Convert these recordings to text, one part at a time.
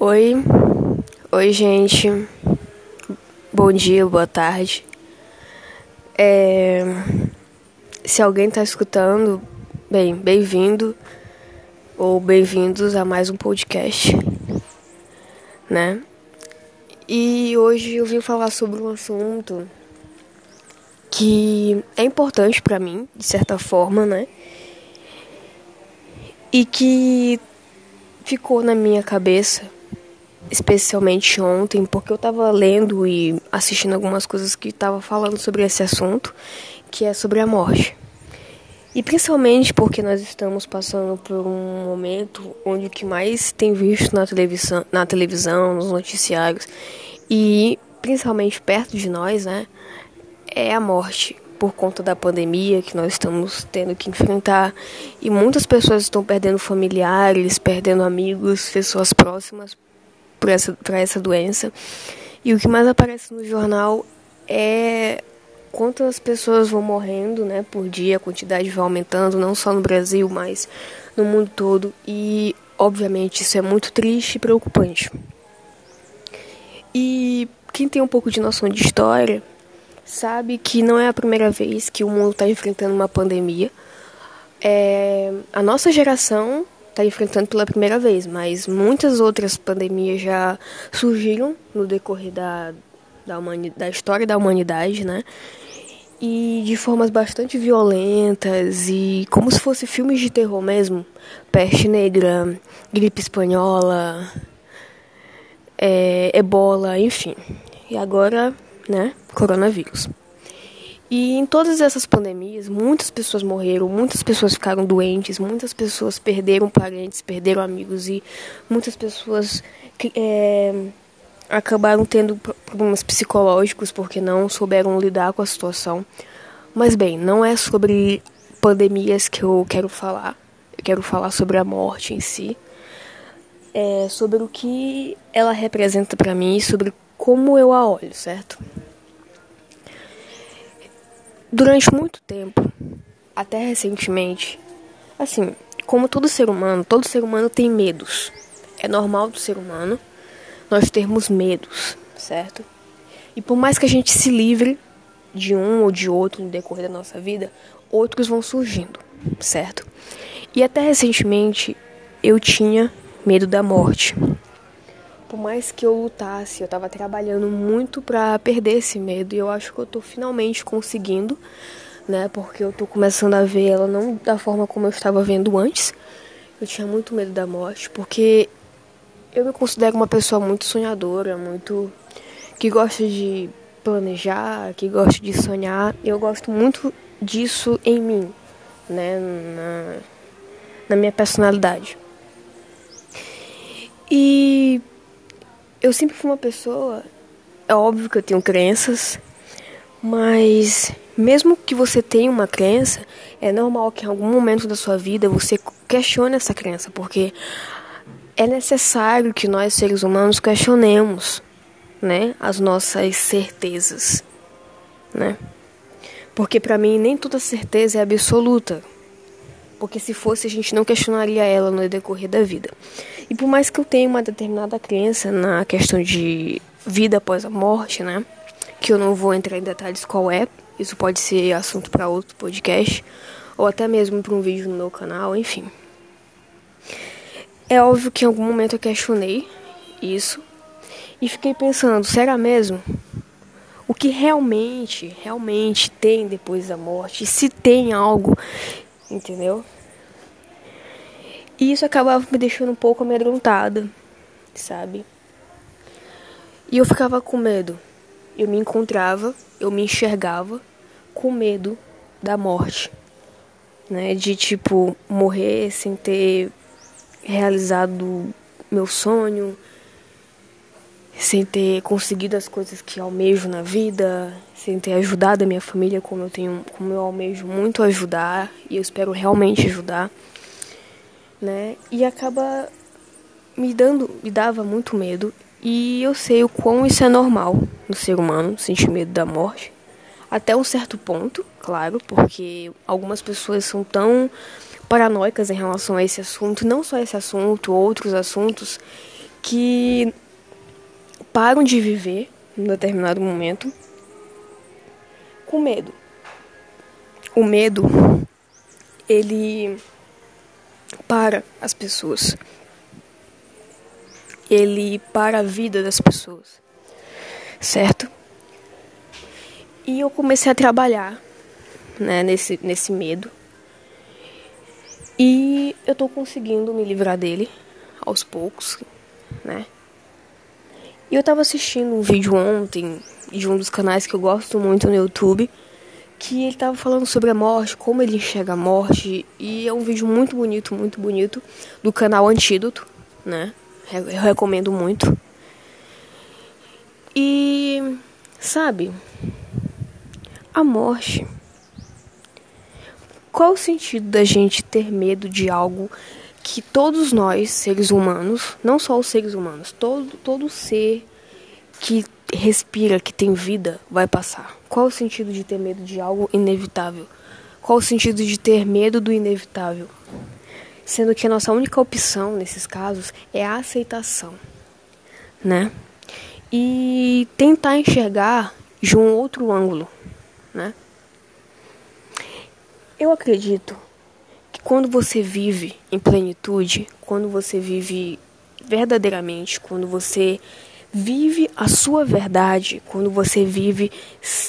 Oi, oi gente, bom dia, boa tarde. É... Se alguém está escutando, bem, bem-vindo ou bem-vindos a mais um podcast, né? E hoje eu vim falar sobre um assunto que é importante para mim, de certa forma, né? E que ficou na minha cabeça, especialmente ontem, porque eu estava lendo e assistindo algumas coisas que estavam falando sobre esse assunto, que é sobre a morte. E principalmente porque nós estamos passando por um momento onde o que mais tem visto na televisão, na televisão, nos noticiários e principalmente perto de nós, né, é a morte por conta da pandemia que nós estamos tendo que enfrentar e muitas pessoas estão perdendo familiares, perdendo amigos, pessoas próximas para essa, essa doença. E o que mais aparece no jornal é quantas pessoas vão morrendo né, por dia, a quantidade vai aumentando, não só no Brasil, mas no mundo todo. E, obviamente, isso é muito triste e preocupante. E quem tem um pouco de noção de história sabe que não é a primeira vez que o mundo está enfrentando uma pandemia. É, a nossa geração está enfrentando pela primeira vez, mas muitas outras pandemias já surgiram no decorrer da, da, da história da humanidade, né? E de formas bastante violentas e como se fosse filmes de terror mesmo. Peste negra, gripe espanhola, é, ebola, enfim. E agora né? Coronavírus. E em todas essas pandemias, muitas pessoas morreram, muitas pessoas ficaram doentes, muitas pessoas perderam parentes, perderam amigos e muitas pessoas é, acabaram tendo problemas psicológicos porque não souberam lidar com a situação. Mas bem, não é sobre pandemias que eu quero falar. Eu quero falar sobre a morte em si, é sobre o que ela representa para mim, sobre como eu a olho, certo? Durante muito tempo, até recentemente, assim, como todo ser humano, todo ser humano tem medos. É normal do ser humano nós termos medos, certo? E por mais que a gente se livre de um ou de outro no decorrer da nossa vida, outros vão surgindo, certo? E até recentemente eu tinha medo da morte por mais que eu lutasse, eu estava trabalhando muito para perder esse medo e eu acho que eu estou finalmente conseguindo, né? Porque eu estou começando a ver ela não da forma como eu estava vendo antes. Eu tinha muito medo da morte, porque eu me considero uma pessoa muito sonhadora, muito que gosta de planejar, que gosta de sonhar. Eu gosto muito disso em mim, né? Na, na minha personalidade. E eu sempre fui uma pessoa. É óbvio que eu tenho crenças, mas mesmo que você tenha uma crença, é normal que em algum momento da sua vida você questione essa crença, porque é necessário que nós seres humanos questionemos, né, as nossas certezas, né? Porque para mim nem toda certeza é absoluta. Porque se fosse a gente não questionaria ela no decorrer da vida. E por mais que eu tenha uma determinada crença na questão de vida após a morte, né? Que eu não vou entrar em detalhes qual é, isso pode ser assunto para outro podcast, ou até mesmo para um vídeo no meu canal, enfim. É óbvio que em algum momento eu questionei isso e fiquei pensando, será mesmo? O que realmente, realmente tem depois da morte? Se tem algo, entendeu? E isso acabava me deixando um pouco amedrontada, sabe? E eu ficava com medo. Eu me encontrava, eu me enxergava com medo da morte, né? De tipo morrer sem ter realizado meu sonho, sem ter conseguido as coisas que almejo na vida, sem ter ajudado a minha família como eu tenho, como eu almejo muito ajudar e eu espero realmente ajudar né? E acaba me dando, me dava muito medo. E eu sei o quão isso é normal no ser humano, sentir medo da morte. Até um certo ponto, claro, porque algumas pessoas são tão paranoicas em relação a esse assunto, não só esse assunto, outros assuntos, que param de viver em determinado momento com medo. O medo, ele para as pessoas. Ele para a vida das pessoas. Certo? E eu comecei a trabalhar né, nesse, nesse medo. E eu tô conseguindo me livrar dele aos poucos, né? E eu tava assistindo um vídeo ontem de um dos canais que eu gosto muito no YouTube, que ele tava falando sobre a morte, como ele enxerga a morte, e é um vídeo muito bonito, muito bonito, do canal Antídoto, né? Eu recomendo muito. E sabe, a morte. Qual o sentido da gente ter medo de algo que todos nós, seres humanos, não só os seres humanos, todo, todo ser que respira, que tem vida, vai passar. Qual o sentido de ter medo de algo inevitável? Qual o sentido de ter medo do inevitável? Sendo que a nossa única opção nesses casos é a aceitação, né? E tentar enxergar de um outro ângulo, né? Eu acredito quando você vive em plenitude, quando você vive verdadeiramente, quando você vive a sua verdade, quando você vive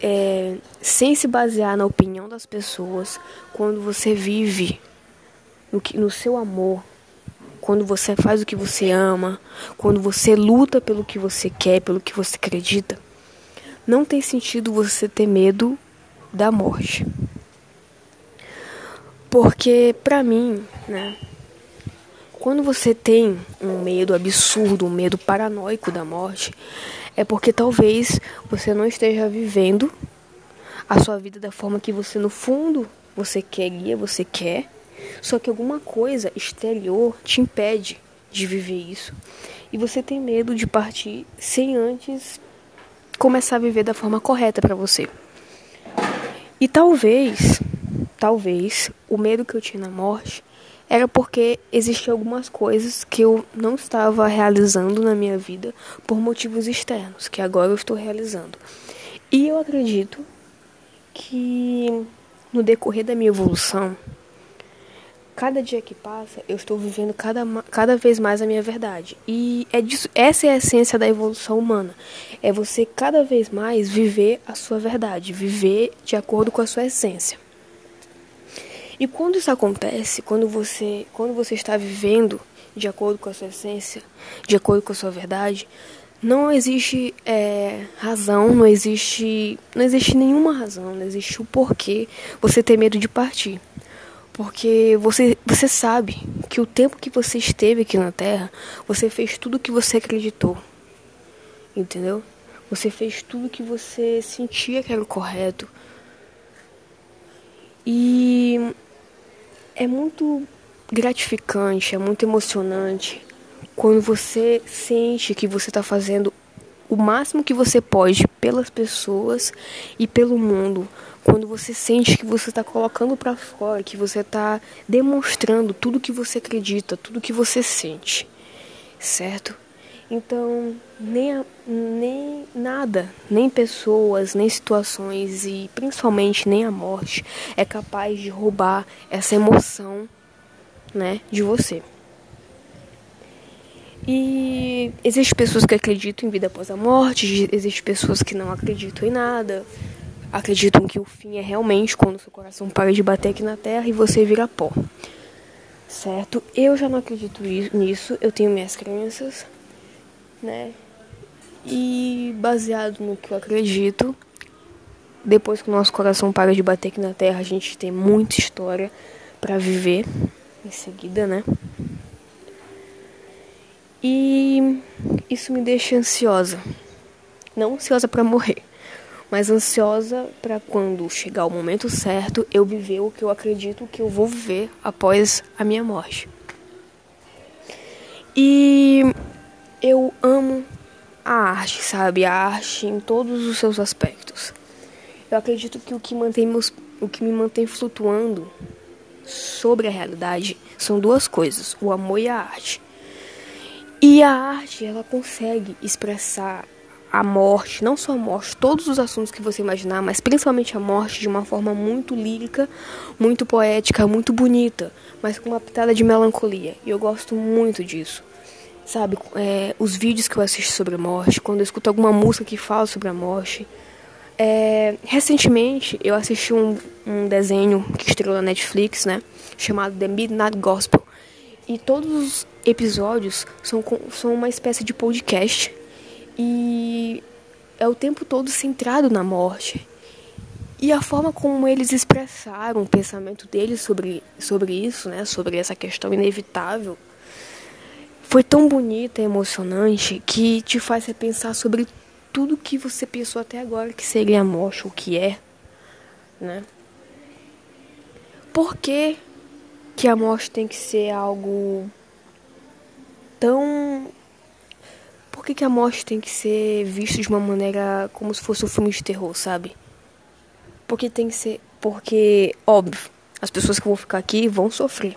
é, sem se basear na opinião das pessoas, quando você vive no, que, no seu amor, quando você faz o que você ama, quando você luta pelo que você quer, pelo que você acredita, não tem sentido você ter medo da morte. Porque para mim, né, quando você tem um medo absurdo, um medo paranoico da morte, é porque talvez você não esteja vivendo a sua vida da forma que você no fundo você queria, você quer, só que alguma coisa exterior te impede de viver isso. E você tem medo de partir sem antes começar a viver da forma correta para você. E talvez talvez o medo que eu tinha na morte era porque existiam algumas coisas que eu não estava realizando na minha vida por motivos externos, que agora eu estou realizando. E eu acredito que no decorrer da minha evolução, cada dia que passa, eu estou vivendo cada, cada vez mais a minha verdade. E é disso, essa é a essência da evolução humana. É você cada vez mais viver a sua verdade, viver de acordo com a sua essência. E quando isso acontece, quando você, quando você está vivendo de acordo com a sua essência, de acordo com a sua verdade, não existe é, razão, não existe, não existe nenhuma razão, não existe o porquê você ter medo de partir. Porque você, você sabe que o tempo que você esteve aqui na Terra, você fez tudo o que você acreditou. Entendeu? Você fez tudo que você sentia que era o correto. E é muito gratificante, é muito emocionante quando você sente que você está fazendo o máximo que você pode pelas pessoas e pelo mundo. Quando você sente que você está colocando para fora, que você está demonstrando tudo que você acredita, tudo que você sente, certo? Então, nem, nem nada, nem pessoas, nem situações e principalmente nem a morte é capaz de roubar essa emoção, né, de você. E existem pessoas que acreditam em vida após a morte, existem pessoas que não acreditam em nada, acreditam que o fim é realmente quando seu coração para de bater aqui na terra e você vira pó. Certo? Eu já não acredito nisso, eu tenho minhas crenças, né? E baseado no que eu acredito, depois que o nosso coração para de bater aqui na terra, a gente tem muita história para viver em seguida, né? E isso me deixa ansiosa. Não ansiosa para morrer, mas ansiosa para quando chegar o momento certo eu viver o que eu acredito que eu vou viver após a minha morte. E eu amo a arte, sabe? A arte em todos os seus aspectos. Eu acredito que o que, mantém meus, o que me mantém flutuando sobre a realidade são duas coisas: o amor e a arte. E a arte, ela consegue expressar a morte, não só a morte, todos os assuntos que você imaginar, mas principalmente a morte de uma forma muito lírica, muito poética, muito bonita, mas com uma pitada de melancolia. E eu gosto muito disso. Sabe, é, os vídeos que eu assisto sobre a morte, quando eu escuto alguma música que fala sobre a morte. É, recentemente eu assisti um, um desenho que estreou na Netflix, né? Chamado The Midnight Gospel. E todos os episódios são, são uma espécie de podcast. E é o tempo todo centrado na morte. E a forma como eles expressaram o pensamento deles sobre, sobre isso, né? Sobre essa questão inevitável foi tão bonita e emocionante que te faz repensar sobre tudo que você pensou até agora que seria a morte, o que é, né? Por que, que a morte tem que ser algo tão. Por que, que a morte tem que ser vista de uma maneira como se fosse um filme de terror, sabe? Porque tem que ser. Porque, óbvio, as pessoas que vão ficar aqui vão sofrer.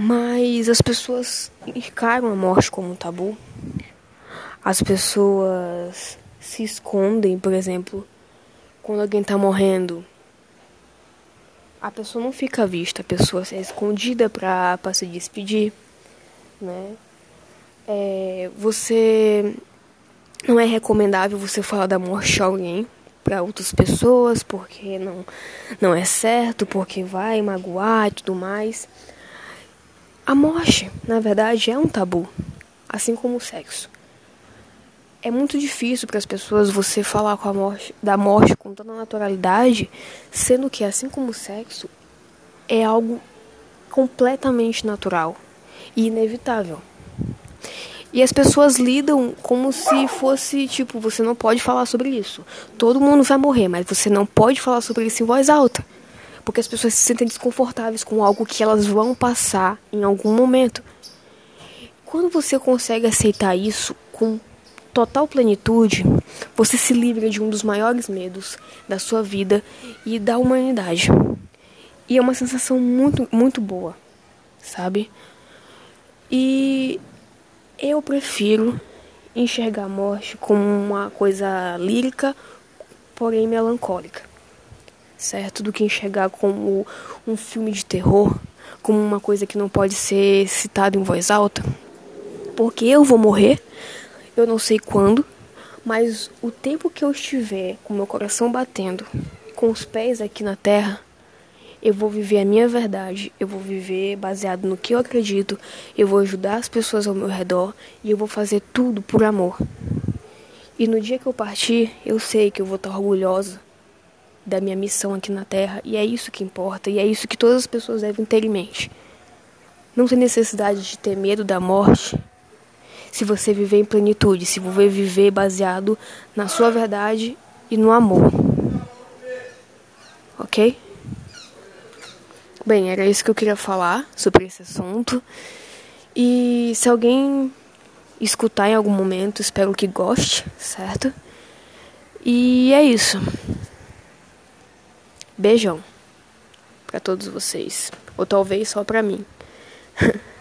Mas as pessoas encaram a morte como um tabu. As pessoas se escondem, por exemplo, quando alguém está morrendo. A pessoa não fica à vista, a pessoa é escondida para se despedir, né? É, você não é recomendável você falar da morte de alguém para outras pessoas porque não não é certo, porque vai magoar e tudo mais. A morte, na verdade, é um tabu, assim como o sexo. É muito difícil para as pessoas você falar com a morte, da morte com tanta naturalidade, sendo que, assim como o sexo, é algo completamente natural e inevitável. E as pessoas lidam como se fosse tipo, você não pode falar sobre isso. Todo mundo vai morrer, mas você não pode falar sobre isso em voz alta porque as pessoas se sentem desconfortáveis com algo que elas vão passar em algum momento. Quando você consegue aceitar isso com total plenitude, você se livra de um dos maiores medos da sua vida e da humanidade. E é uma sensação muito, muito boa, sabe? E eu prefiro enxergar a morte como uma coisa lírica, porém melancólica certo? Do que enxergar como um filme de terror, como uma coisa que não pode ser citada em voz alta. Porque eu vou morrer, eu não sei quando, mas o tempo que eu estiver com meu coração batendo, com os pés aqui na terra, eu vou viver a minha verdade, eu vou viver baseado no que eu acredito, eu vou ajudar as pessoas ao meu redor e eu vou fazer tudo por amor. E no dia que eu partir, eu sei que eu vou estar orgulhosa da minha missão aqui na Terra, e é isso que importa, e é isso que todas as pessoas devem ter em mente. Não tem necessidade de ter medo da morte se você viver em plenitude, se você viver baseado na sua verdade e no amor. Ok? Bem, era isso que eu queria falar sobre esse assunto. E se alguém escutar em algum momento, espero que goste, certo? E é isso. Beijão para todos vocês, ou talvez só para mim.